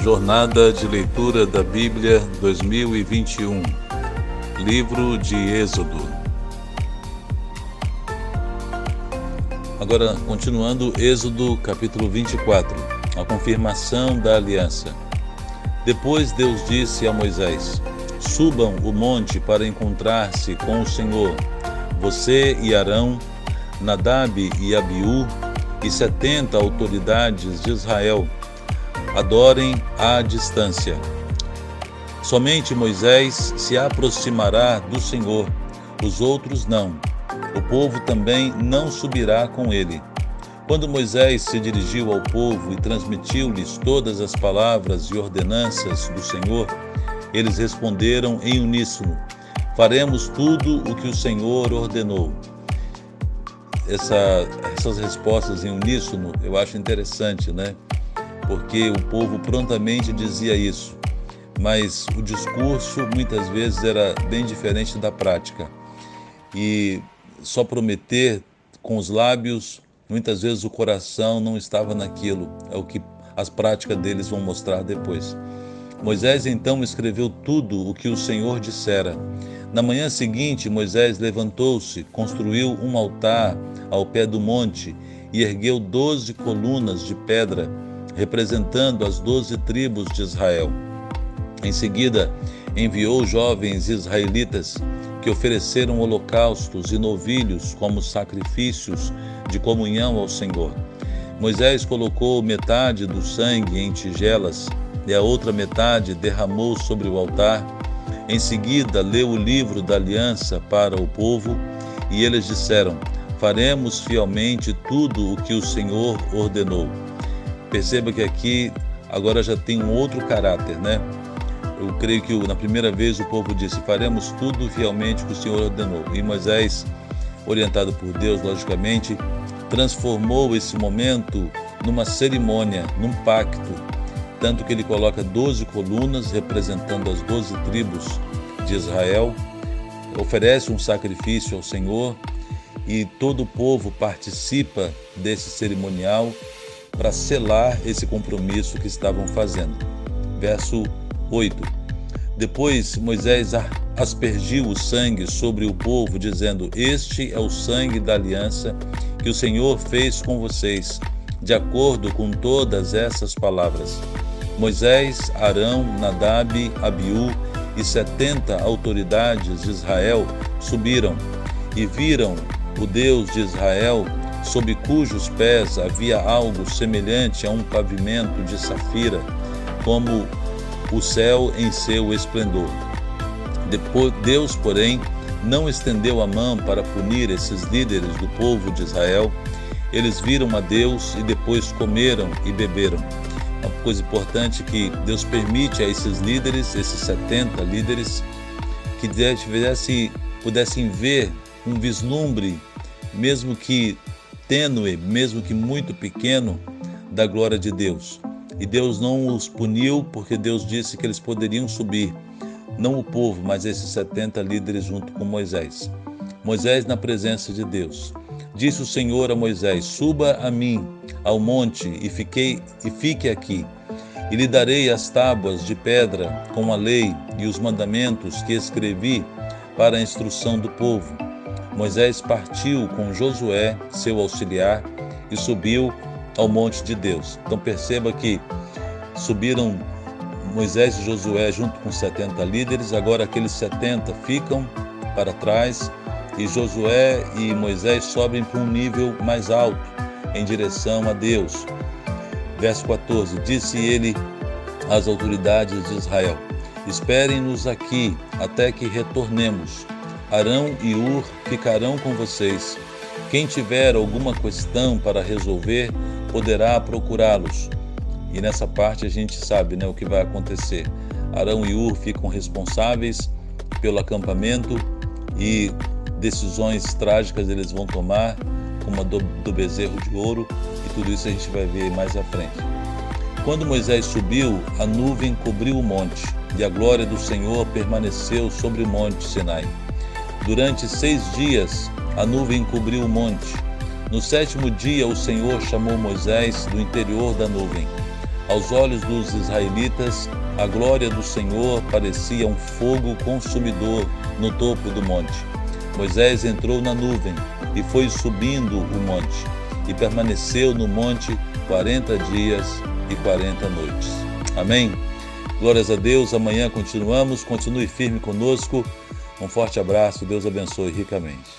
Jornada de Leitura da Bíblia 2021 Livro de Êxodo Agora, continuando, Êxodo capítulo 24 A confirmação da aliança. Depois Deus disse a Moisés: Subam o monte para encontrar-se com o Senhor, você e Arão, Nadab e Abiú e setenta autoridades de Israel adorem à distância. Somente Moisés se aproximará do Senhor, os outros não. O povo também não subirá com ele. Quando Moisés se dirigiu ao povo e transmitiu-lhes todas as palavras e ordenanças do Senhor, eles responderam em uníssono: Faremos tudo o que o Senhor ordenou. Essa, essas respostas em uníssono eu acho interessante, né? Porque o povo prontamente dizia isso, mas o discurso muitas vezes era bem diferente da prática. E só prometer com os lábios, muitas vezes o coração não estava naquilo, é o que as práticas deles vão mostrar depois. Moisés então escreveu tudo o que o Senhor dissera. Na manhã seguinte, Moisés levantou-se, construiu um altar ao pé do monte e ergueu doze colunas de pedra representando as doze tribos de Israel. Em seguida, enviou jovens israelitas que ofereceram holocaustos e novilhos como sacrifícios de comunhão ao Senhor. Moisés colocou metade do sangue em tigelas e a outra metade derramou sobre o altar. Em seguida, leu o livro da aliança para o povo e eles disseram: Faremos fielmente tudo o que o Senhor ordenou. Perceba que aqui agora já tem um outro caráter, né? Eu creio que na primeira vez o povo disse: Faremos tudo fielmente que o Senhor ordenou. E Moisés, orientado por Deus, logicamente, transformou esse momento numa cerimônia, num pacto. Tanto que ele coloca 12 colunas representando as 12 tribos de Israel, oferece um sacrifício ao Senhor e todo o povo participa desse cerimonial para selar esse compromisso que estavam fazendo. Verso 8. Depois Moisés aspergiu o sangue sobre o povo, dizendo: Este é o sangue da aliança que o Senhor fez com vocês, de acordo com todas essas palavras. Moisés, Arão, Nadab, Abiú e setenta autoridades de Israel subiram e viram o Deus de Israel sob cujos pés havia algo semelhante a um pavimento de safira, como o céu em seu esplendor. Depois, Deus, porém, não estendeu a mão para punir esses líderes do povo de Israel. Eles viram a Deus e depois comeram e beberam. Uma coisa importante que Deus permite a esses líderes, esses 70 líderes, que tivesse, pudessem ver um vislumbre, mesmo que tênue, mesmo que muito pequeno, da glória de Deus. E Deus não os puniu porque Deus disse que eles poderiam subir, não o povo, mas esses 70 líderes junto com Moisés. Moisés na presença de Deus. Disse o Senhor a Moisés: Suba a mim ao monte e fiquei e fique aqui. E lhe darei as tábuas de pedra com a lei e os mandamentos que escrevi para a instrução do povo Moisés partiu com Josué, seu auxiliar, e subiu ao monte de Deus. Então perceba que subiram Moisés e Josué junto com 70 líderes, agora aqueles 70 ficam para trás e Josué e Moisés sobem para um nível mais alto em direção a Deus. Verso 14: Disse ele às autoridades de Israel: Esperem-nos aqui até que retornemos Arão e Ur ficarão com vocês. Quem tiver alguma questão para resolver, poderá procurá-los. E nessa parte a gente sabe né, o que vai acontecer. Arão e Ur ficam responsáveis pelo acampamento e decisões trágicas eles vão tomar, como a do, do bezerro de ouro, e tudo isso a gente vai ver mais à frente. Quando Moisés subiu, a nuvem cobriu o monte, e a glória do Senhor permaneceu sobre o monte Sinai. Durante seis dias a nuvem cobriu o monte. No sétimo dia o Senhor chamou Moisés do interior da nuvem. Aos olhos dos israelitas, a glória do Senhor parecia um fogo consumidor no topo do monte. Moisés entrou na nuvem e foi subindo o monte, e permaneceu no monte quarenta dias e quarenta noites. Amém? Glórias a Deus, amanhã continuamos, continue firme conosco. Um forte abraço, Deus abençoe ricamente.